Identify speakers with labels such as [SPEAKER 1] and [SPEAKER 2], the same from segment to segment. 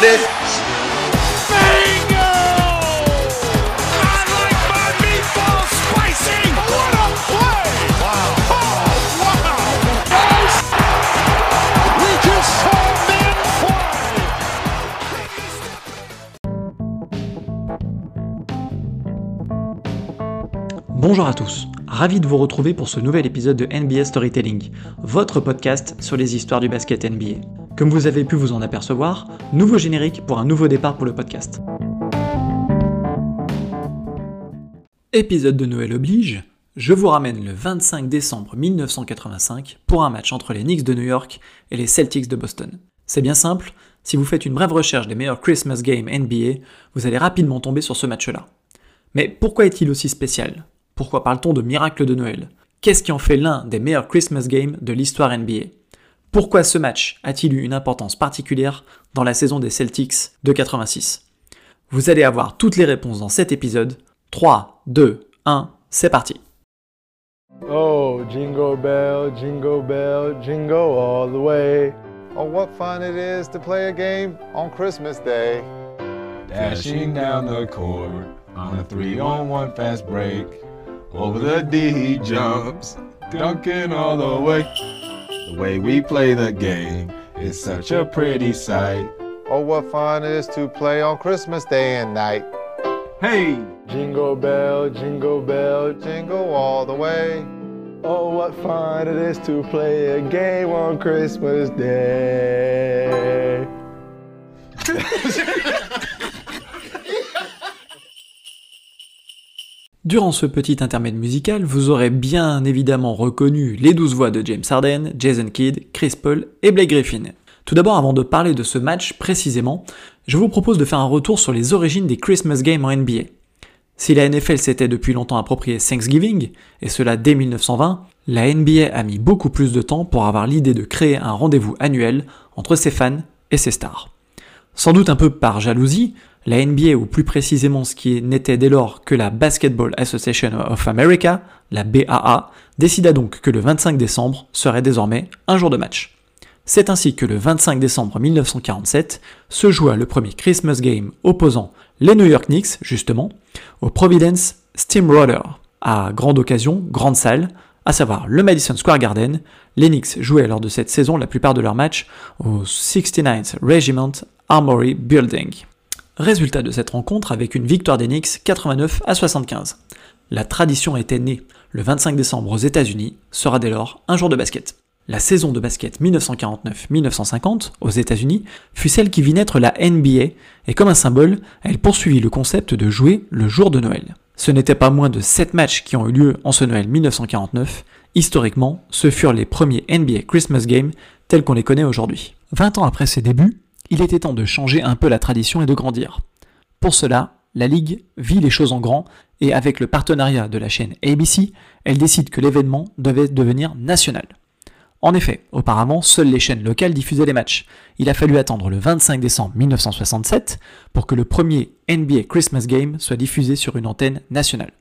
[SPEAKER 1] Ready for this?
[SPEAKER 2] Bingo! I like my meatballs spicy! What a play! Wow! Oh, wow! We just saw men fly!
[SPEAKER 3] Bonjour à tous, ravi de vous retrouver pour ce nouvel épisode de NBA Storytelling, votre podcast sur les histoires du basket NBA. Comme vous avez pu vous en apercevoir, nouveau générique pour un nouveau départ pour le podcast. Épisode de Noël oblige, je vous ramène le 25 décembre 1985 pour un match entre les Knicks de New York et les Celtics de Boston. C'est bien simple, si vous faites une brève recherche des meilleurs Christmas Games NBA, vous allez rapidement tomber sur ce match-là. Mais pourquoi est-il aussi spécial? Pourquoi parle-t-on de miracle de Noël? Qu'est-ce qui en fait l'un des meilleurs Christmas Games de l'histoire NBA Pourquoi ce match a-t-il eu une importance particulière dans la saison des Celtics de 86 Vous allez avoir toutes les réponses dans cet épisode. 3, 2, 1, c'est parti
[SPEAKER 4] Oh, jingle bell, jingle bell, jingle all the way.
[SPEAKER 5] Oh, what fun it is to play a game on Christmas Day.
[SPEAKER 6] Dashing down the court on a three on one fast break. Over the D he jumps, dunking all the way. The way we play the game is such a pretty sight.
[SPEAKER 5] Oh, what fun it is to play on Christmas Day and night.
[SPEAKER 6] Hey!
[SPEAKER 4] Jingle bell, jingle bell,
[SPEAKER 5] Jingle all the way.
[SPEAKER 4] oh, what fun it is to play a game on Christmas Day.
[SPEAKER 3] Durant ce petit intermède musical, vous aurez bien évidemment reconnu les douze voix de James Harden, Jason Kidd, Chris Paul et Blake Griffin. Tout d'abord, avant de parler de ce match précisément, je vous propose de faire un retour sur les origines des Christmas Games en NBA. Si la NFL s'était depuis longtemps approprié Thanksgiving, et cela dès 1920, la NBA a mis beaucoup plus de temps pour avoir l'idée de créer un rendez-vous annuel entre ses fans et ses stars. Sans doute un peu par jalousie, la NBA, ou plus précisément ce qui n'était dès lors que la Basketball Association of America, la BAA, décida donc que le 25 décembre serait désormais un jour de match. C'est ainsi que le 25 décembre 1947 se joua le premier Christmas Game opposant les New York Knicks, justement, au Providence Steamroller. À grande occasion, grande salle, à savoir le Madison Square Garden, les Knicks jouaient lors de cette saison la plupart de leurs matchs au 69th Regiment Armory Building. Résultat de cette rencontre avec une victoire des Knicks 89 à 75. La tradition était née. Le 25 décembre aux États-Unis sera dès lors un jour de basket. La saison de basket 1949-1950 aux États-Unis fut celle qui vit naître la NBA et comme un symbole, elle poursuivit le concept de jouer le jour de Noël. Ce n'était pas moins de 7 matchs qui ont eu lieu en ce Noël 1949. Historiquement, ce furent les premiers NBA Christmas Games tels qu'on les connaît aujourd'hui. 20 ans après ses débuts, il était temps de changer un peu la tradition et de grandir. Pour cela, la Ligue vit les choses en grand et avec le partenariat de la chaîne ABC, elle décide que l'événement devait devenir national. En effet, auparavant, seules les chaînes locales diffusaient les matchs. Il a fallu attendre le 25 décembre 1967 pour que le premier NBA Christmas Game soit diffusé sur une antenne nationale.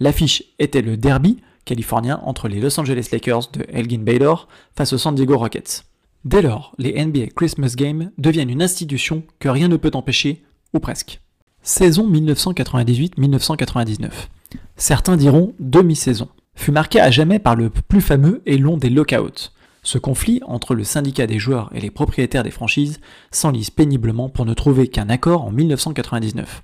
[SPEAKER 3] L'affiche était le derby californien entre les Los Angeles Lakers de Elgin Baylor face aux San Diego Rockets. Dès lors, les NBA Christmas Games deviennent une institution que rien ne peut empêcher, ou presque. Saison 1998-1999. Certains diront demi-saison. Fut marquée à jamais par le plus fameux et long des lockouts. Ce conflit entre le syndicat des joueurs et les propriétaires des franchises s'enlise péniblement pour ne trouver qu'un accord en 1999.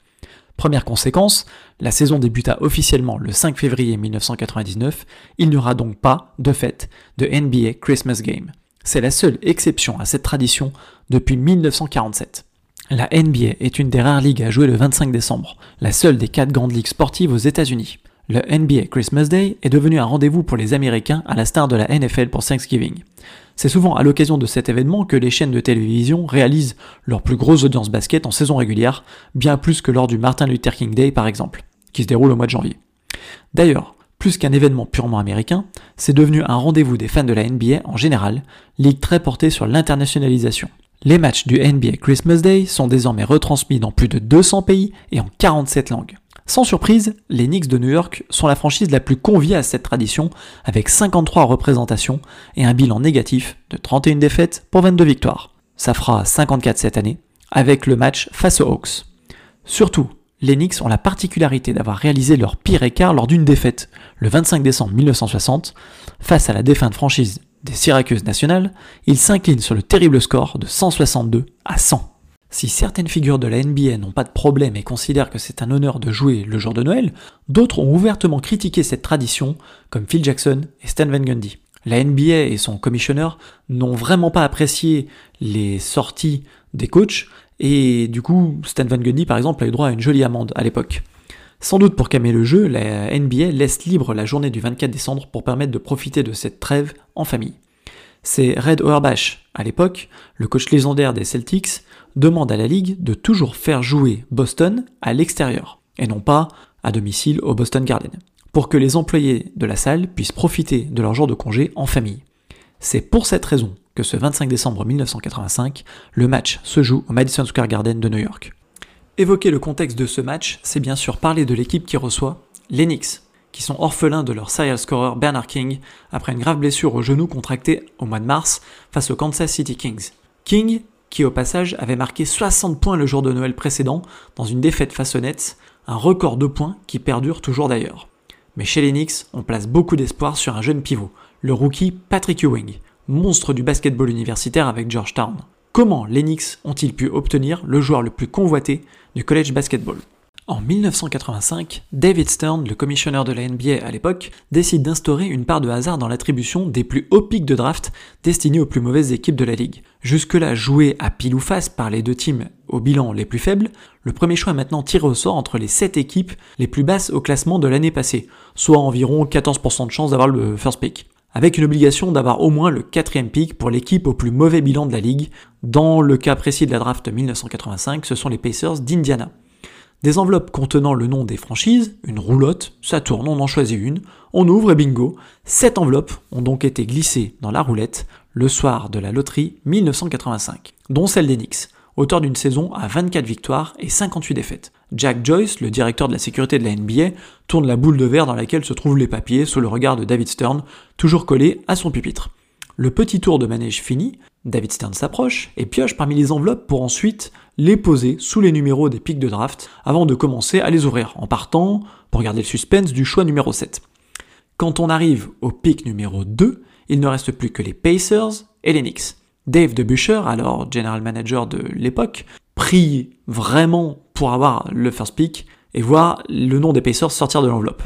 [SPEAKER 3] Première conséquence, la saison débuta officiellement le 5 février 1999, il n'y aura donc pas, de fait, de NBA Christmas Game. C'est la seule exception à cette tradition depuis 1947. La NBA est une des rares ligues à jouer le 25 décembre, la seule des quatre grandes ligues sportives aux États-Unis. Le NBA Christmas Day est devenu un rendez-vous pour les Américains à la star de la NFL pour Thanksgiving. C'est souvent à l'occasion de cet événement que les chaînes de télévision réalisent leur plus grosse audience basket en saison régulière, bien plus que lors du Martin Luther King Day par exemple, qui se déroule au mois de janvier. D'ailleurs, plus qu'un événement purement américain, c'est devenu un rendez-vous des fans de la NBA en général, ligue très portée sur l'internationalisation. Les matchs du NBA Christmas Day sont désormais retransmis dans plus de 200 pays et en 47 langues. Sans surprise, les Knicks de New York sont la franchise la plus conviée à cette tradition, avec 53 représentations et un bilan négatif de 31 défaites pour 22 victoires. Ça fera 54 cette année, avec le match face aux Hawks. Surtout, les Knicks ont la particularité d'avoir réalisé leur pire écart lors d'une défaite, le 25 décembre 1960, face à la défunte franchise des Syracuse Nationals, ils s'inclinent sur le terrible score de 162 à 100. Si certaines figures de la NBA n'ont pas de problème et considèrent que c'est un honneur de jouer le jour de Noël, d'autres ont ouvertement critiqué cette tradition, comme Phil Jackson et Stan Van Gundy. La NBA et son commissionneur n'ont vraiment pas apprécié les sorties des coachs, et du coup, Stan Van Gundy, par exemple, a eu droit à une jolie amende à l'époque. Sans doute pour calmer le jeu, la NBA laisse libre la journée du 24 décembre pour permettre de profiter de cette trêve en famille. C'est Red Auerbach, à l'époque, le coach légendaire des Celtics, demande à la Ligue de toujours faire jouer Boston à l'extérieur, et non pas à domicile au Boston Garden, pour que les employés de la salle puissent profiter de leur jour de congé en famille. C'est pour cette raison que ce 25 décembre 1985, le match se joue au Madison Square Garden de New York. Évoquer le contexte de ce match, c'est bien sûr parler de l'équipe qui reçoit les Knicks, qui sont orphelins de leur serial scorer Bernard King après une grave blessure au genou contractée au mois de mars face aux Kansas City Kings. King, qui au passage avait marqué 60 points le jour de Noël précédent dans une défaite face aux Nets, un record de points qui perdure toujours d'ailleurs. Mais chez les Knicks, on place beaucoup d'espoir sur un jeune pivot, le rookie Patrick Ewing, monstre du basketball universitaire avec Georgetown. Comment les Knicks ont-ils pu obtenir le joueur le plus convoité du college basketball? En 1985, David Stern, le commissionneur de la NBA à l'époque, décide d'instaurer une part de hasard dans l'attribution des plus hauts pics de draft destinés aux plus mauvaises équipes de la ligue. Jusque-là joué à pile ou face par les deux teams au bilan les plus faibles, le premier choix est maintenant tiré au sort entre les 7 équipes les plus basses au classement de l'année passée, soit environ 14% de chance d'avoir le first pick avec une obligation d'avoir au moins le quatrième pick pour l'équipe au plus mauvais bilan de la ligue. Dans le cas précis de la draft 1985, ce sont les Pacers d'Indiana. Des enveloppes contenant le nom des franchises, une roulotte, ça tourne, on en choisit une, on ouvre et bingo. Sept enveloppes ont donc été glissées dans la roulette le soir de la loterie 1985, dont celle des Knicks, auteur d'une saison à 24 victoires et 58 défaites. Jack Joyce, le directeur de la sécurité de la NBA, tourne la boule de verre dans laquelle se trouvent les papiers sous le regard de David Stern, toujours collé à son pupitre. Le petit tour de manège fini, David Stern s'approche et pioche parmi les enveloppes pour ensuite les poser sous les numéros des pics de draft avant de commencer à les ouvrir, en partant, pour garder le suspense, du choix numéro 7. Quand on arrive au pic numéro 2, il ne reste plus que les Pacers et les Knicks. Dave DeBuscher, alors general manager de l'époque, prie vraiment pour avoir le first pick et voir le nom des Pacers sortir de l'enveloppe.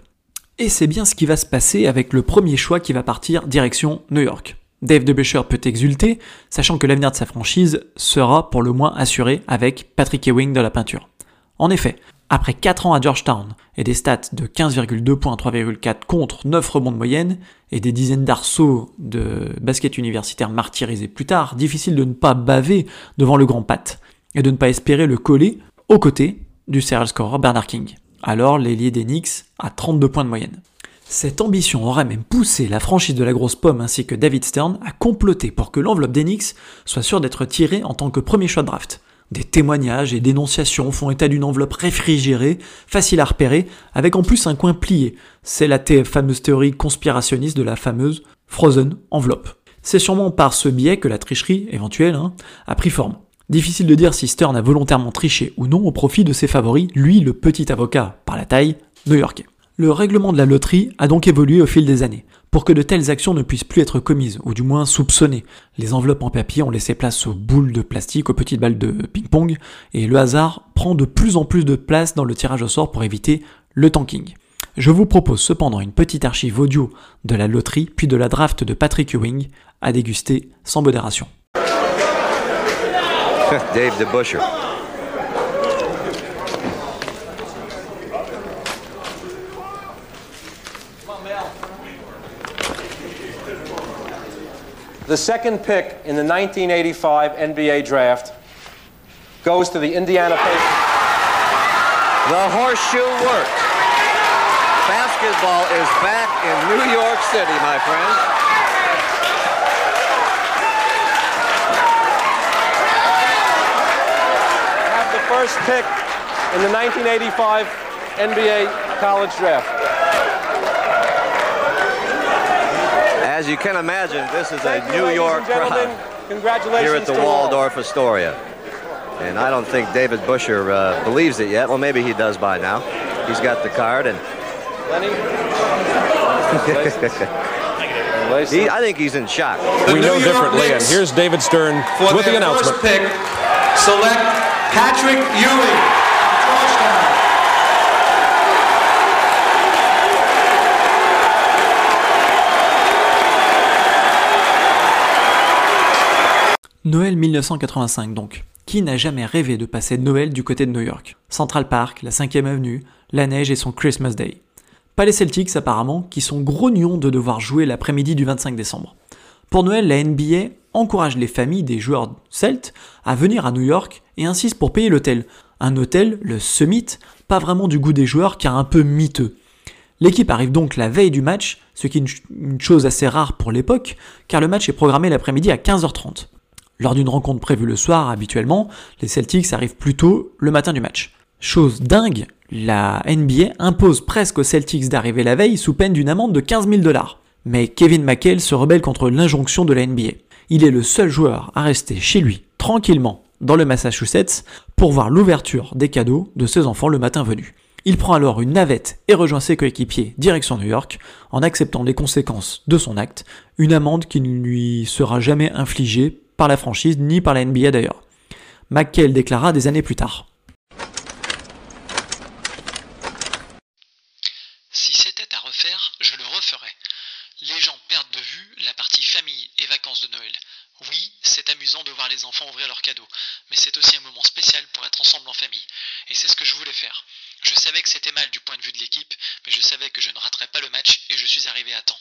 [SPEAKER 3] Et c'est bien ce qui va se passer avec le premier choix qui va partir direction New York. Dave DeBuscher peut exulter, sachant que l'avenir de sa franchise sera pour le moins assuré avec Patrick Ewing de la peinture. En effet, après 4 ans à Georgetown et des stats de 15,2 points, 3,4 contre 9 rebonds de moyenne et des dizaines d'arceaux de basket universitaire martyrisés plus tard, difficile de ne pas baver devant le grand Pat et de ne pas espérer le coller aux côtés du serial scorer Bernard King. Alors l'ailier des Knicks à 32 points de moyenne. Cette ambition aurait même poussé la franchise de la grosse pomme ainsi que David Stern à comploter pour que l'enveloppe d'Enix soit sûre d'être tirée en tant que premier choix de draft. Des témoignages et dénonciations font état d'une enveloppe réfrigérée, facile à repérer, avec en plus un coin plié. C'est la fameuse théorie conspirationniste de la fameuse Frozen enveloppe. C'est sûrement par ce biais que la tricherie, éventuelle, hein, a pris forme. Difficile de dire si Stern a volontairement triché ou non au profit de ses favoris, lui le petit avocat, par la taille, new-yorkais. Le règlement de la loterie a donc évolué au fil des années, pour que de telles actions ne puissent plus être commises, ou du moins soupçonnées. Les enveloppes en papier ont laissé place aux boules de plastique, aux petites balles de ping-pong, et le hasard prend de plus en plus de place dans le tirage au sort pour éviter le tanking. Je vous propose cependant une petite archive audio de la loterie, puis de la draft de Patrick Ewing, à déguster sans modération.
[SPEAKER 1] Dave DeBuscher.
[SPEAKER 7] The second pick in the 1985 NBA draft goes to the Indiana Pacers.
[SPEAKER 1] The horseshoe works. Basketball is back in New York City, my friends.
[SPEAKER 7] Have the first pick in the 1985 NBA college draft.
[SPEAKER 1] As you can imagine, this is a
[SPEAKER 7] you,
[SPEAKER 1] New York
[SPEAKER 7] and
[SPEAKER 1] crowd.
[SPEAKER 7] Congratulations
[SPEAKER 1] here at the
[SPEAKER 7] to all.
[SPEAKER 1] Waldorf Astoria. And I don't think David Busher uh, believes it yet. Well, maybe he does by now. He's got the card, and
[SPEAKER 7] Lenny?
[SPEAKER 1] He, I think he's in shock.
[SPEAKER 8] The
[SPEAKER 9] we
[SPEAKER 8] New
[SPEAKER 9] know
[SPEAKER 8] York
[SPEAKER 9] differently, and here's David Stern
[SPEAKER 8] For
[SPEAKER 9] with the announcement.
[SPEAKER 8] first pick, select Patrick Ewing.
[SPEAKER 3] Noël 1985 donc. Qui n'a jamais rêvé de passer Noël du côté de New York? Central Park, la 5ème avenue, la neige et son Christmas Day. Pas les Celtics apparemment, qui sont grognons de devoir jouer l'après-midi du 25 décembre. Pour Noël, la NBA encourage les familles des joueurs celtes à venir à New York et insiste pour payer l'hôtel. Un hôtel, le Summit, pas vraiment du goût des joueurs car un peu miteux. L'équipe arrive donc la veille du match, ce qui est une ch- une chose assez rare pour l'époque, car le match est programmé l'après-midi à 15h30. Lors d'une rencontre prévue le soir, habituellement, les Celtics arrivent plus tôt le matin du match. Chose dingue, la NBA impose presque aux Celtics d'arriver la veille sous peine d'une amende de 15 000 dollars. Mais Kevin McHale se rebelle contre l'injonction de la NBA. Il est le seul joueur à rester chez lui, tranquillement, dans le Massachusetts, pour voir l'ouverture des cadeaux de ses enfants le matin venu. Il prend alors une navette et rejoint ses coéquipiers direction New York, en acceptant les conséquences de son acte, une amende qui ne lui sera jamais infligée par la franchise ni par la NBA d'ailleurs. McHale déclara des années plus tard.
[SPEAKER 10] Si c'était à refaire, je le referais. Les gens perdent de vue la partie famille et vacances de Noël. Oui, c'est amusant de voir les enfants ouvrir leurs cadeaux, mais c'est aussi un moment spécial pour être ensemble en famille. Et c'est ce que je voulais faire. Je savais que c'était mal du point de vue de l'équipe, mais je savais que je ne raterais pas le match et je suis arrivé à temps.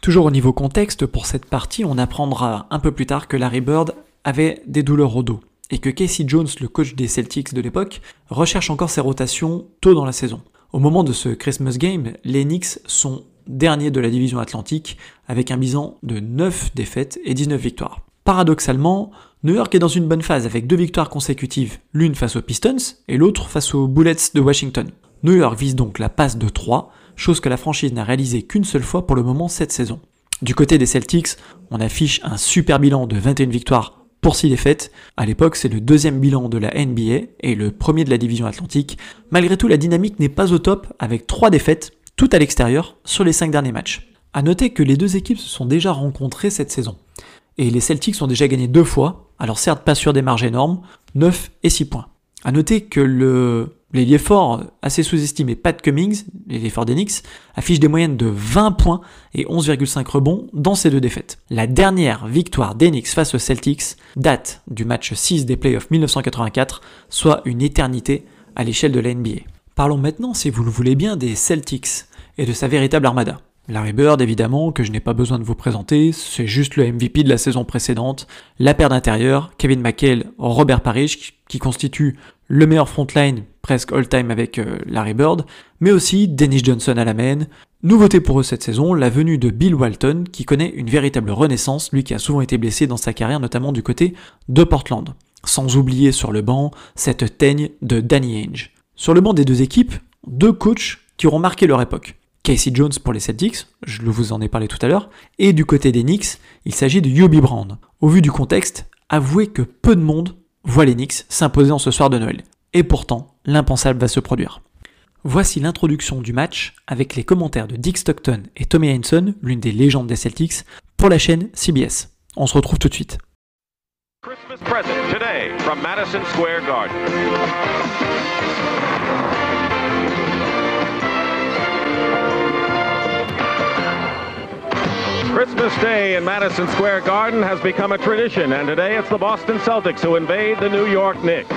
[SPEAKER 3] Toujours au niveau contexte, pour cette partie, on apprendra un peu plus tard que Larry Bird avait des douleurs au dos et que Casey Jones, le coach des Celtics de l'époque, recherche encore ses rotations tôt dans la saison. Au moment de ce Christmas Game, les Knicks sont derniers de la division Atlantique avec un bilan de 9 défaites et 19 victoires. Paradoxalement, New York est dans une bonne phase avec deux victoires consécutives, l'une face aux Pistons et l'autre face aux Bullets de Washington. New York vise donc la passe de 3, chose que la franchise n'a réalisée qu'une seule fois pour le moment cette saison. Du côté des Celtics, on affiche un super bilan de 21 victoires pour 6 défaites. À l'époque, c'est le deuxième bilan de la NBA et le premier de la division Atlantique. Malgré tout, la dynamique n'est pas au top avec 3 défaites, toutes à l'extérieur, sur les 5 derniers matchs. À noter que les deux équipes se sont déjà rencontrées cette saison. Et les Celtics ont déjà gagné deux fois, alors certes pas sur des marges énormes, 9 et 6 points. À noter que le l'ailier fort assez sous-estimé Pat Cummings, l'ailier fort Knicks, affiche des moyennes de 20 points et 11,5 rebonds dans ces deux défaites. La dernière victoire Knicks face aux Celtics date du match 6 des playoffs 1984, soit une éternité à l'échelle de la NBA. Parlons maintenant, si vous le voulez bien, des Celtics et de sa véritable armada. Larry Bird, évidemment, que je n'ai pas besoin de vous présenter, c'est juste le MVP de la saison précédente. La paire d'intérieur, Kevin McHale, Robert Parrish, qui constitue le meilleur frontline presque all-time avec euh, Larry Bird, mais aussi Dennis Johnson à la main. Nouveauté pour eux cette saison, la venue de Bill Walton, qui connaît une véritable renaissance, lui qui a souvent été blessé dans sa carrière, notamment du côté de Portland. Sans oublier sur le banc cette teigne de Danny Ainge. Sur le banc des deux équipes, deux coachs qui auront marqué leur époque. Casey Jones pour les Celtics, je vous en ai parlé tout à l'heure, et du côté des Knicks, il s'agit de Hubie Brand. Au vu du contexte, avouez que peu de monde voit les Knicks s'imposer en ce soir de Noël. Et pourtant, l'impensable va se produire. Voici l'introduction du match avec les commentaires de Dick Stockton et Tommy Henson, l'une des légendes des Celtics, pour la chaîne CBS. On se retrouve tout de suite.
[SPEAKER 11] Christmas Day in Madison Square Garden has become a tradition, and today it's the Boston Celtics who invade the New York Knicks.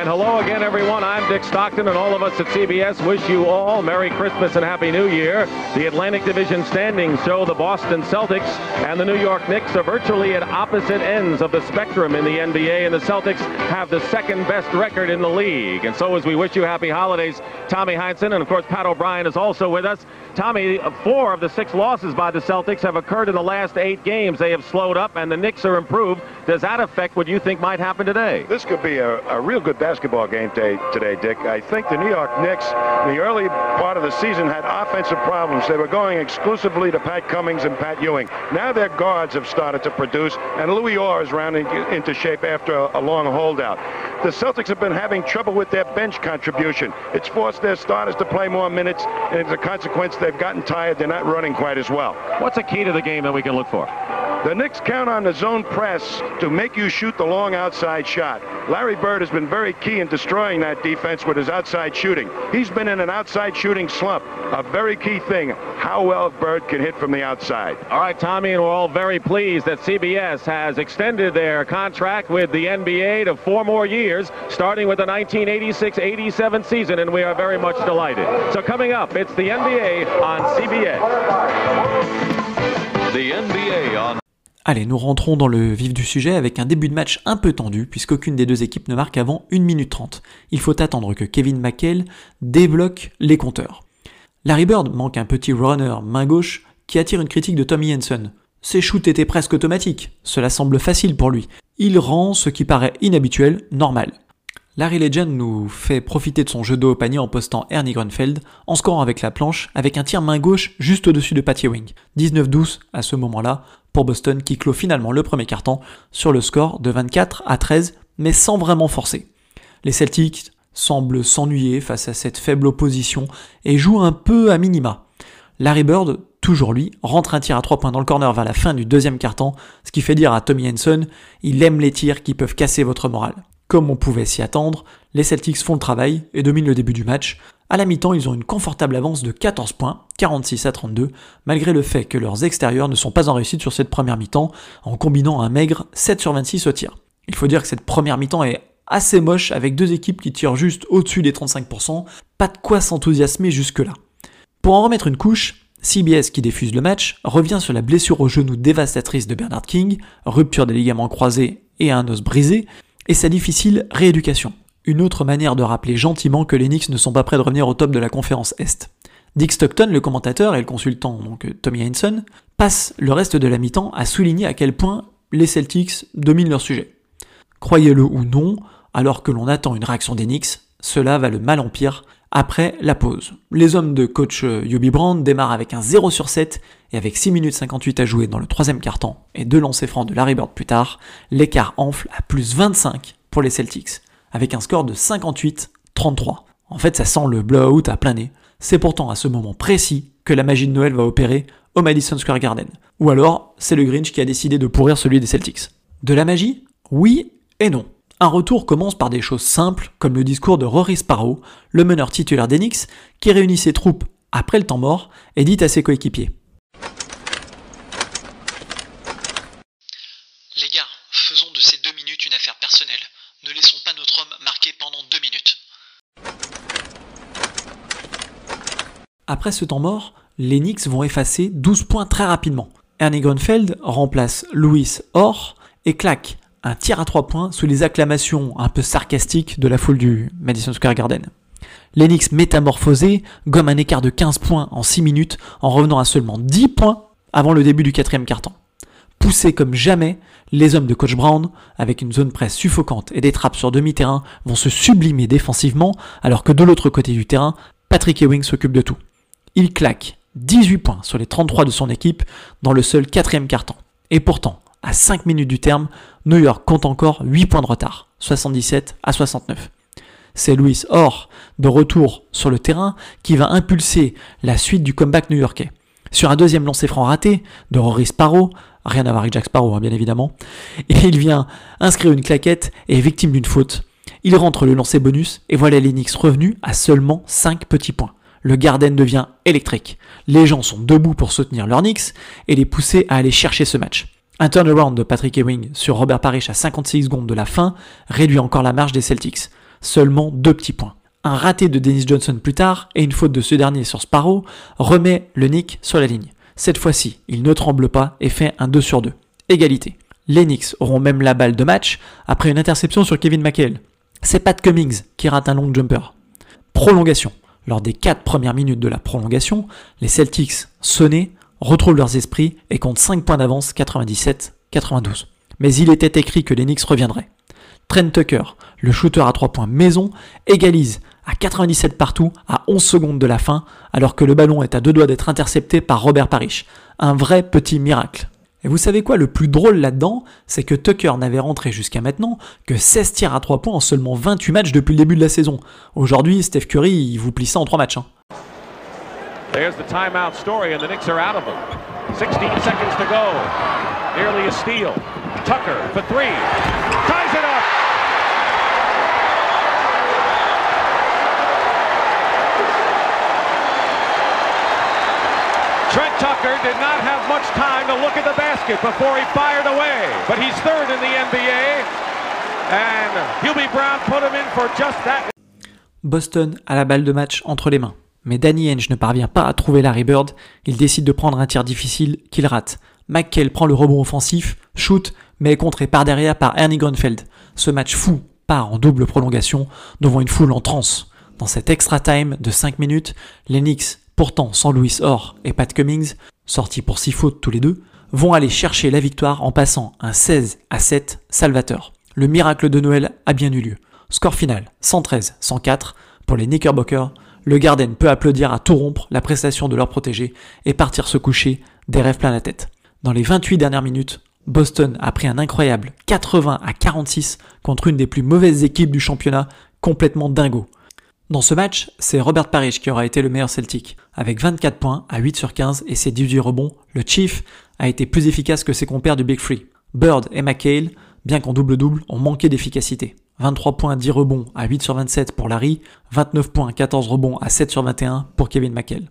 [SPEAKER 11] And hello again, everyone. I'm Dick Stockton, and all of us at CBS wish you all Merry Christmas and Happy New Year. The Atlantic Division standings show the Boston Celtics and the New York Knicks are virtually at opposite ends of the spectrum in the NBA, and the Celtics have the second best record in the league. And so, as we wish you happy holidays, Tommy Heinsohn, and of course, Pat O'Brien is also with us. Tommy, four of the six losses by the Celtics have occurred in the last eight games. They have slowed up, and the Knicks are improved. Does that affect what you think might happen today?
[SPEAKER 12] This could be a, a real good
[SPEAKER 9] basketball game day today, Dick. I think the New York Knicks, in the early part of the season, had offensive problems. They were going exclusively to Pat Cummings and Pat Ewing. Now their guards have started to produce, and Louis Orr is rounding into shape after a, a long holdout. The Celtics have been having trouble with their bench contribution. It's forced their starters to play more minutes, and as a consequence, they've gotten tired. They're not running quite as well.
[SPEAKER 11] What's a key to the game that we can look for?
[SPEAKER 9] The Knicks count on the zone press to make you shoot the long outside shot. Larry Bird has been very key in destroying that defense with his outside shooting. He's been in an outside shooting slump. A very key thing, how well Bird can hit from the outside.
[SPEAKER 11] All right, Tommy, and we're all very pleased that CBS has extended their contract with the NBA to four more years, starting with the 1986-87 season, and we are very much delighted. So coming up, it's the NBA on CBS.
[SPEAKER 12] The NBA on
[SPEAKER 3] Allez, nous rentrons dans le vif du sujet avec un début de match un peu tendu puisqu'aucune des deux équipes ne marque avant 1 minute 30. Il faut attendre que Kevin McHale débloque les compteurs. Larry Bird manque un petit runner main gauche qui attire une critique de Tommy Henson. Ses shoots étaient presque automatiques, cela semble facile pour lui. Il rend ce qui paraît inhabituel normal. Larry Legend nous fait profiter de son jeu d'eau au panier en postant Ernie Grunfeld, en scorant avec la planche, avec un tir main gauche juste au-dessus de Patty Wing. 19-12 à ce moment-là, pour Boston qui clôt finalement le premier carton sur le score de 24 à 13, mais sans vraiment forcer. Les Celtics semblent s'ennuyer face à cette faible opposition et jouent un peu à minima. Larry Bird, toujours lui, rentre un tir à 3 points dans le corner vers la fin du deuxième carton, ce qui fait dire à Tommy Henson, il aime les tirs qui peuvent casser votre morale. Comme on pouvait s'y attendre, les Celtics font le travail et dominent le début du match. À la mi-temps, ils ont une confortable avance de 14 points, 46 à 32, malgré le fait que leurs extérieurs ne sont pas en réussite sur cette première mi-temps, en combinant un maigre 7 sur 26 au tir. Il faut dire que cette première mi-temps est assez moche avec deux équipes qui tirent juste au-dessus des 35%, pas de quoi s'enthousiasmer jusque-là. Pour en remettre une couche, CBS qui diffuse le match revient sur la blessure au genou dévastatrice de Bernard King, rupture des ligaments croisés et un os brisé, et sa difficile rééducation. Une autre manière de rappeler gentiment que les Knicks ne sont pas prêts de revenir au top de la conférence Est. Dick Stockton, le commentateur et le consultant, donc Tommy Henson, passe le reste de la mi-temps à souligner à quel point les Celtics dominent leur sujet. Croyez-le ou non, alors que l'on attend une réaction des Knicks, cela va le mal en pire après la pause. Les hommes de coach Yubi Brand démarrent avec un 0 sur 7 et avec 6 minutes 58 à jouer dans le troisième quart-temps et deux lancers francs de Larry Bird plus tard, l'écart enfle à plus 25 pour les Celtics, avec un score de 58-33. En fait, ça sent le blowout à plein nez. C'est pourtant à ce moment précis que la magie de Noël va opérer au Madison Square Garden. Ou alors, c'est le Grinch qui a décidé de pourrir celui des Celtics. De la magie? Oui et non. Un retour commence par des choses simples, comme le discours de Rory Sparrow, le meneur titulaire d'Enix, qui réunit ses troupes après le temps mort et dit à ses coéquipiers
[SPEAKER 10] Les gars, faisons de ces deux minutes une affaire personnelle. Ne laissons pas notre homme marquer pendant deux minutes.
[SPEAKER 3] Après ce temps mort, les Knicks vont effacer 12 points très rapidement. Ernie Grunfeld remplace Louis Orr et claque un tir à 3 points sous les acclamations un peu sarcastiques de la foule du Madison Square Garden. Les Knicks métamorphosés gomment un écart de 15 points en 6 minutes en revenant à seulement 10 points avant le début du quatrième quart-temps. Poussés comme jamais, les hommes de Coach Brown, avec une zone presse suffocante et des trappes sur demi-terrain, vont se sublimer défensivement, alors que de l'autre côté du terrain, Patrick Ewing s'occupe de tout. Il claque 18 points sur les 33 de son équipe dans le seul quatrième quart-temps. Et pourtant, à 5 minutes du terme, New York compte encore 8 points de retard, 77 à 69. C'est Louis Orr, de retour sur le terrain, qui va impulser la suite du comeback new-yorkais. Sur un deuxième lancé franc raté de Rory Sparrow, rien à voir avec Jack Sparrow hein, bien évidemment, et il vient inscrire une claquette et est victime d'une faute. Il rentre le lancer bonus et voilà les Knicks revenus à seulement 5 petits points. Le Garden devient électrique. Les gens sont debout pour soutenir leurs Knicks et les pousser à aller chercher ce match. Un turnaround de Patrick Ewing sur Robert Parrish à 56 secondes de la fin réduit encore la marge des Celtics. Seulement deux petits points. Un raté de Dennis Johnson plus tard et une faute de ce dernier sur Sparrow remet le Knicks sur la ligne. Cette fois-ci, il ne tremble pas et fait un 2 sur 2. Égalité. Les Knicks auront même la balle de match après une interception sur Kevin McHale. C'est Pat Cummings qui rate un long jumper. Prolongation. Lors des 4 premières minutes de la prolongation, les Celtics, sonnés, retrouvent leurs esprits et comptent 5 points d'avance 97-92. Mais il était écrit que les Knicks reviendraient. Trent Tucker, le shooter à 3 points maison, égalise à 97 partout à 11 secondes de la fin, alors que le ballon est à deux doigts d'être intercepté par Robert Parrish. Un vrai petit miracle. Et vous savez quoi, le plus drôle là-dedans, c'est que Tucker n'avait rentré jusqu'à maintenant que 16 tirs à 3 points en seulement 28 matchs depuis le début de la saison. Aujourd'hui, Steph Curry, il vous plie ça en 3 matchs. Hein.
[SPEAKER 11] There's the timeout story, and the Knicks are out of them. 16 seconds to go. Nearly a steal. Tucker for three. Ties it up. Trent Tucker did not have much time to look at the basket before he fired away. But he's third in the NBA. And Hubie Brown put him in for just that.
[SPEAKER 3] Boston a la balle de match entre les mains. Mais Danny Henge ne parvient pas à trouver Larry Bird, il décide de prendre un tir difficile qu'il rate. McKell prend le rebond offensif, shoot, mais est contré par derrière par Ernie Grunfeld. Ce match fou part en double prolongation devant une foule en transe. Dans cet extra time de 5 minutes, les Knicks pourtant sans Louis Orr et Pat Cummings, sortis pour 6 fautes tous les deux, vont aller chercher la victoire en passant un 16 à 7 salvateur. Le miracle de Noël a bien eu lieu. Score final 113-104 pour les Knickerbockers. Le Garden peut applaudir à tout rompre la prestation de leur protégé et partir se coucher des rêves plein la tête. Dans les 28 dernières minutes, Boston a pris un incroyable 80 à 46 contre une des plus mauvaises équipes du championnat, complètement dingo. Dans ce match, c'est Robert Parrish qui aura été le meilleur Celtic. Avec 24 points à 8 sur 15 et ses 18 rebonds, le Chief a été plus efficace que ses compères du Big Free. Bird et McHale, bien qu'en double-double, ont manqué d'efficacité. 23 points 10 rebonds à 8 sur 27 pour Larry, 29 points 14 rebonds à 7 sur 21 pour Kevin McHale.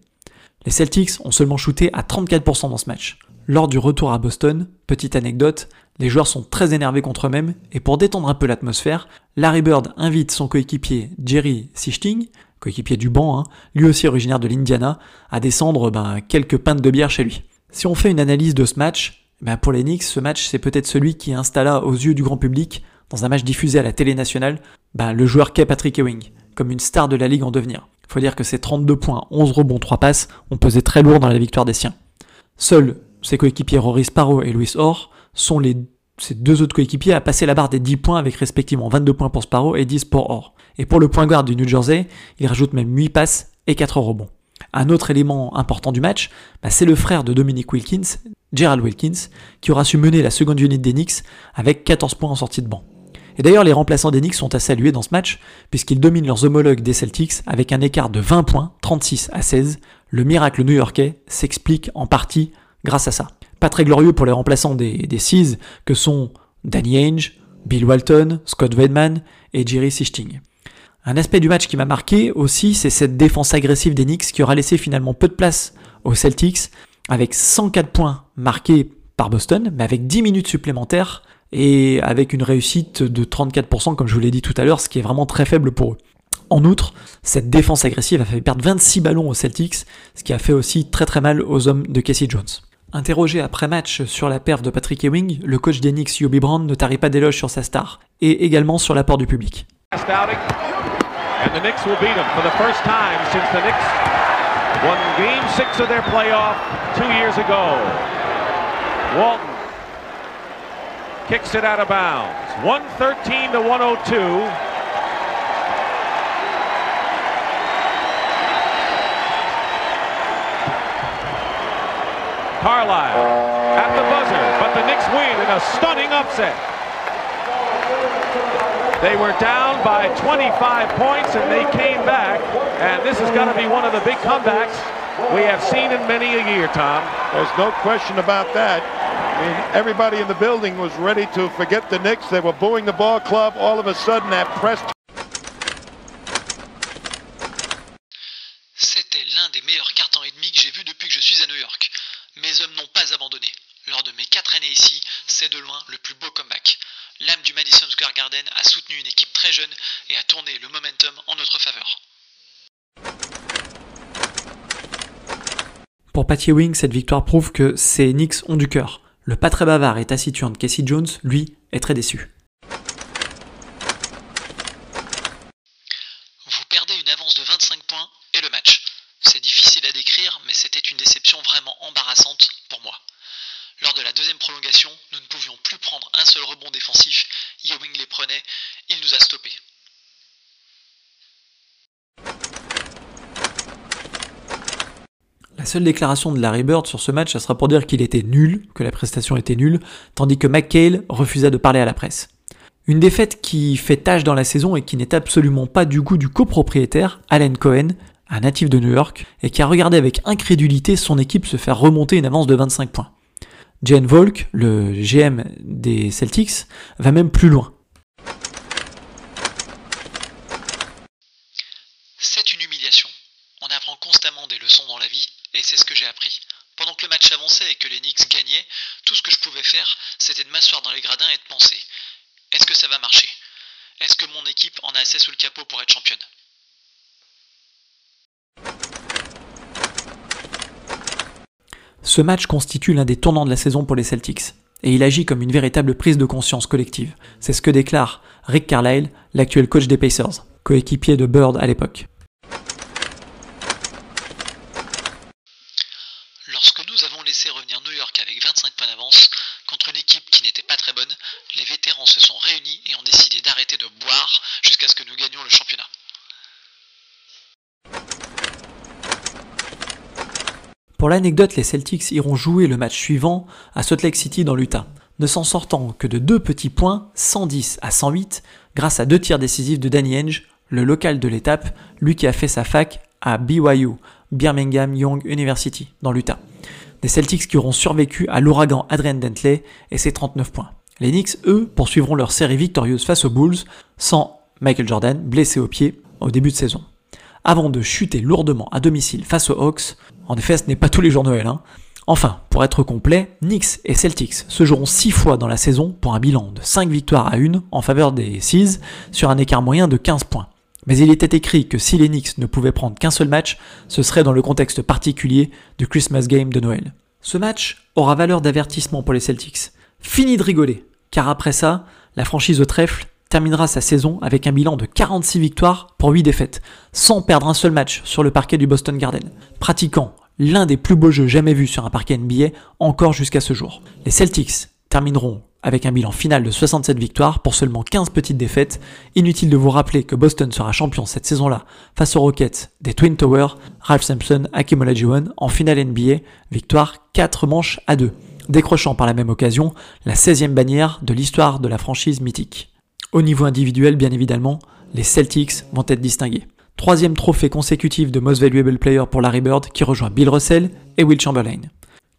[SPEAKER 3] Les Celtics ont seulement shooté à 34% dans ce match. Lors du retour à Boston, petite anecdote, les joueurs sont très énervés contre eux-mêmes et pour détendre un peu l'atmosphère, Larry Bird invite son coéquipier Jerry Sichting, coéquipier du banc, hein, lui aussi originaire de l'Indiana, à descendre ben, quelques pintes de bière chez lui. Si on fait une analyse de ce match, ben, pour les Knicks, ce match c'est peut-être celui qui installa aux yeux du grand public, dans un match diffusé à la télé nationale, ben, le joueur qu'est Patrick Ewing, comme une star de la ligue en devenir. Faut dire que ces 32 points, 11 rebonds, 3 passes ont pesé très lourd dans la victoire des siens. Seuls ses coéquipiers Rory Sparrow et Louis Orr sont les deux autres coéquipiers à passer la barre des 10 points avec respectivement 22 points pour Sparrow et 10 pour Orr. Et pour le point guard du New Jersey, il rajoute même 8 passes et 4 rebonds. Un autre élément important du match, bah, c'est le frère de Dominic Wilkins, Gerald Wilkins, qui aura su mener la seconde unité des Knicks avec 14 points en sortie de banc. Et d'ailleurs, les remplaçants des Knicks sont à saluer dans ce match, puisqu'ils dominent leurs homologues des Celtics avec un écart de 20 points, 36 à 16. Le miracle new-yorkais s'explique en partie grâce à ça pas très glorieux pour les remplaçants des, des Seas que sont Danny Ainge, Bill Walton, Scott Weidman et Jerry Sichting. Un aspect du match qui m'a marqué aussi, c'est cette défense agressive des Knicks qui aura laissé finalement peu de place aux Celtics, avec 104 points marqués par Boston, mais avec 10 minutes supplémentaires et avec une réussite de 34%, comme je vous l'ai dit tout à l'heure, ce qui est vraiment très faible pour eux. En outre, cette défense agressive a fait perdre 26 ballons aux Celtics, ce qui a fait aussi très très mal aux hommes de Casey Jones. Interrogé après match sur la perf de Patrick Ewing, le coach des Knicks, Yobi Brown, ne tarit pas d'éloges sur sa star, et également sur l'apport du public.
[SPEAKER 11] Walton kicks it out of bounds. 113 to 102. Carlisle at the buzzer, but the Knicks win in a stunning upset. They were down by 25 points and they came back, and this is going to be one of the big comebacks we have seen in many a year, Tom.
[SPEAKER 9] There's no question about that. I mean, everybody in the building was ready to forget the Knicks. They were booing the ball club. All of a sudden, that press
[SPEAKER 10] C'était l'un des meilleurs cartons et demi que j'ai vu depuis que je suis à New York. Mes hommes n'ont pas abandonné. Lors de mes quatre années ici, c'est de loin le plus beau comeback. L'âme du Madison Square Garden a soutenu une équipe très jeune et a tourné le momentum en notre faveur.
[SPEAKER 3] Pour Patty Wing, cette victoire prouve que ces Knicks ont du cœur. Le pas très bavard et taciturne Casey Jones, lui, est très déçu.
[SPEAKER 10] Vous perdez une avance de 25 points et le match. C'est difficile à décrire, mais c'était une déception vraiment embarrassante pour moi. Lors de la deuxième prolongation, nous ne pouvions plus prendre un seul rebond défensif Ewing les prenait, il nous a stoppés.
[SPEAKER 3] La seule déclaration de Larry Bird sur ce match, ça sera pour dire qu'il était nul, que la prestation était nulle, tandis que McHale refusa de parler à la presse. Une défaite qui fait tâche dans la saison et qui n'est absolument pas du goût du copropriétaire, Alan Cohen, un natif de New York, et qui a regardé avec incrédulité son équipe se faire remonter une avance de 25 points. Jane Volk, le GM des Celtics, va même plus loin.
[SPEAKER 10] C'est une humiliation. On apprend constamment des leçons dans la vie, et c'est ce que j'ai appris. Pendant que le match avançait et que les Knicks gagnaient, tout ce que je pouvais faire, c'était de m'asseoir dans les gradins et de penser est-ce que ça va marcher? Est-ce que mon équipe en a assez sous le capot pour être championne?
[SPEAKER 3] Ce match constitue l'un des tournants de la saison pour les Celtics, et il agit comme une véritable prise de conscience collective. C'est ce que déclare Rick Carlisle, l'actuel coach des Pacers, coéquipier de Bird à l'époque.
[SPEAKER 10] Lorsque nous avons laissé revenir New York avec 25 points d'avance, contre une équipe qui n'était pas très bonne, les vétérans se sont réunis et ont décidé d'arrêter de boire jusqu'à ce que nous gagnions le championnat.
[SPEAKER 3] Pour l'anecdote, les Celtics iront jouer le match suivant à Salt Lake City dans l'Utah, ne s'en sortant que de deux petits points, 110 à 108, grâce à deux tirs décisifs de Danny Henge, le local de l'étape, lui qui a fait sa fac à BYU, Birmingham Young University, dans l'Utah. Des Celtics qui auront survécu à l'ouragan Adrian Dentley et ses 39 points. Les Knicks, eux, poursuivront leur série victorieuse face aux Bulls, sans Michael Jordan, blessé au pied au début de saison. Avant de chuter lourdement à domicile face aux Hawks, en effet ce n'est pas tous les jours Noël, hein. Enfin, pour être complet, Knicks et Celtics se joueront 6 fois dans la saison pour un bilan de 5 victoires à 1 en faveur des Seas sur un écart moyen de 15 points. Mais il était écrit que si les Knicks ne pouvaient prendre qu'un seul match, ce serait dans le contexte particulier du Christmas Game de Noël. Ce match aura valeur d'avertissement pour les Celtics. Fini de rigoler, car après ça, la franchise au trèfle terminera sa saison avec un bilan de 46 victoires pour 8 défaites, sans perdre un seul match sur le parquet du Boston Garden, pratiquant l'un des plus beaux jeux jamais vus sur un parquet NBA encore jusqu'à ce jour. Les Celtics termineront avec un bilan final de 67 victoires pour seulement 15 petites défaites. Inutile de vous rappeler que Boston sera champion cette saison-là face aux Rockets des Twin Towers, Ralph Sampson, Hakim Olajuwon en finale NBA, victoire 4 manches à 2, décrochant par la même occasion la 16e bannière de l'histoire de la franchise mythique. Au niveau individuel, bien évidemment, les Celtics vont être distingués. Troisième trophée consécutif de Most Valuable Player pour Larry Bird qui rejoint Bill Russell et Will Chamberlain.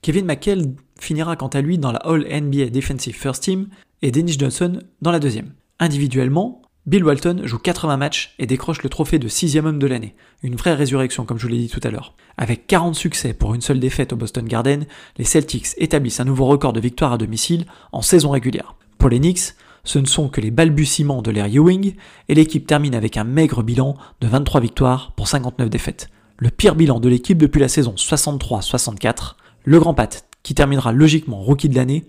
[SPEAKER 3] Kevin McHale finira quant à lui dans la All NBA Defensive First Team et Dennis Johnson dans la deuxième. Individuellement, Bill Walton joue 80 matchs et décroche le trophée de sixième homme de l'année. Une vraie résurrection comme je vous l'ai dit tout à l'heure. Avec 40 succès pour une seule défaite au Boston Garden, les Celtics établissent un nouveau record de victoires à domicile en saison régulière. Pour les Knicks, ce ne sont que les balbutiements de l'ère Ewing et l'équipe termine avec un maigre bilan de 23 victoires pour 59 défaites. Le pire bilan de l'équipe depuis la saison 63-64. Le Grand Pat, qui terminera logiquement rookie de l'année,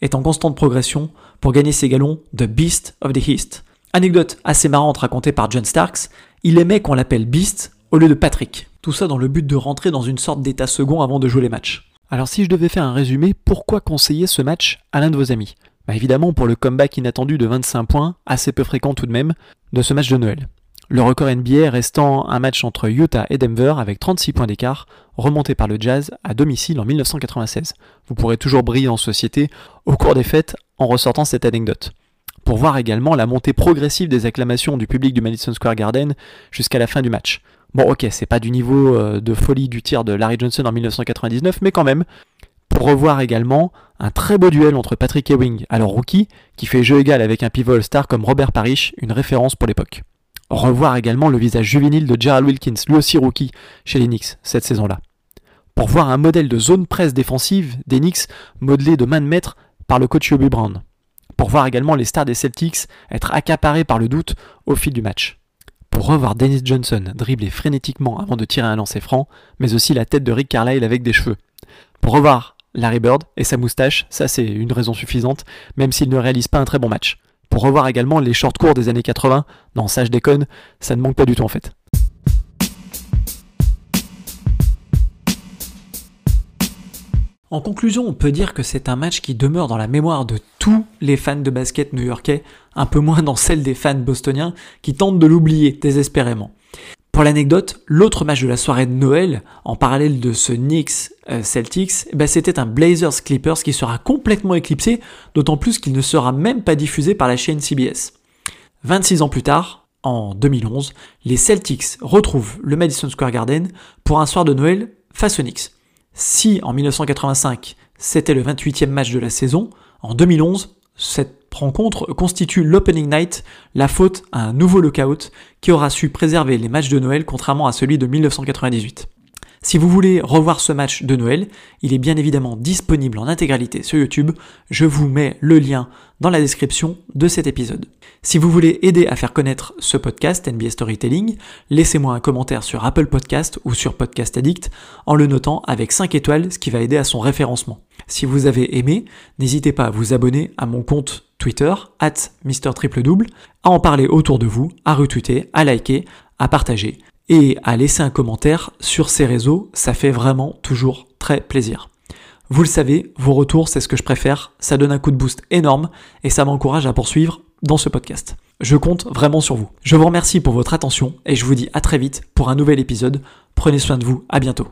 [SPEAKER 3] est en constante progression pour gagner ses galons de Beast of the East. Anecdote assez marrante racontée par John Starks, il aimait qu'on l'appelle Beast au lieu de Patrick. Tout ça dans le but de rentrer dans une sorte d'état second avant de jouer les matchs. Alors si je devais faire un résumé, pourquoi conseiller ce match à l'un de vos amis? Bah Évidemment pour le comeback inattendu de 25 points, assez peu fréquent tout de même, de ce match de Noël. Le record NBA restant un match entre Utah et Denver avec 36 points d'écart, remonté par le Jazz à domicile en 1996. Vous pourrez toujours briller en société au cours des fêtes en ressortant cette anecdote. Pour voir également la montée progressive des acclamations du public du Madison Square Garden jusqu'à la fin du match. Bon ok, c'est pas du niveau euh, de folie du tir de Larry Johnson en 1999, mais quand même, revoir également un très beau duel entre Patrick Ewing, alors rookie, qui fait jeu égal avec un pivot star comme Robert Parrish, une référence pour l'époque. Revoir également le visage juvénile de Gerald Wilkins, lui aussi rookie, chez les Knicks cette saison-là. Pour voir un modèle de zone presse défensive des Knicks modelé de main de maître par le coach Yobi Brown. Pour voir également les stars des Celtics être accaparés par le doute au fil du match. Pour revoir Dennis Johnson dribbler frénétiquement avant de tirer un lancer franc, mais aussi la tête de Rick Carlisle avec des cheveux. Pour revoir Larry Bird et sa moustache, ça c'est une raison suffisante, même s'il ne réalise pas un très bon match. Pour revoir également les shorts courts des années 80, non ça je déconne, ça ne manque pas du tout en fait. En conclusion, on peut dire que c'est un match qui demeure dans la mémoire de tous les fans de basket new-yorkais, un peu moins dans celle des fans bostoniens qui tentent de l'oublier désespérément. Pour l'anecdote, l'autre match de la soirée de Noël, en parallèle de ce Knicks euh, Celtics, eh ben, c'était un Blazers Clippers qui sera complètement éclipsé, d'autant plus qu'il ne sera même pas diffusé par la chaîne CBS. 26 ans plus tard, en 2011, les Celtics retrouvent le Madison Square Garden pour un soir de Noël face aux Knicks. Si en 1985 c'était le 28e match de la saison, en 2011 cette rencontre constitue l'opening night, la faute à un nouveau lockout qui aura su préserver les matchs de Noël contrairement à celui de 1998. Si vous voulez revoir ce match de Noël, il est bien évidemment disponible en intégralité sur YouTube. Je vous mets le lien dans la description de cet épisode. Si vous voulez aider à faire connaître ce podcast NBA Storytelling, laissez-moi un commentaire sur Apple Podcast ou sur Podcast Addict en le notant avec 5 étoiles, ce qui va aider à son référencement. Si vous avez aimé, n'hésitez pas à vous abonner à mon compte Twitter, at Double, à en parler autour de vous, à retweeter, à liker, à partager et à laisser un commentaire sur ces réseaux, ça fait vraiment toujours très plaisir. Vous le savez, vos retours, c'est ce que je préfère, ça donne un coup de boost énorme et ça m'encourage à poursuivre dans ce podcast. Je compte vraiment sur vous. Je vous remercie pour votre attention et je vous dis à très vite pour un nouvel épisode. Prenez soin de vous, à bientôt.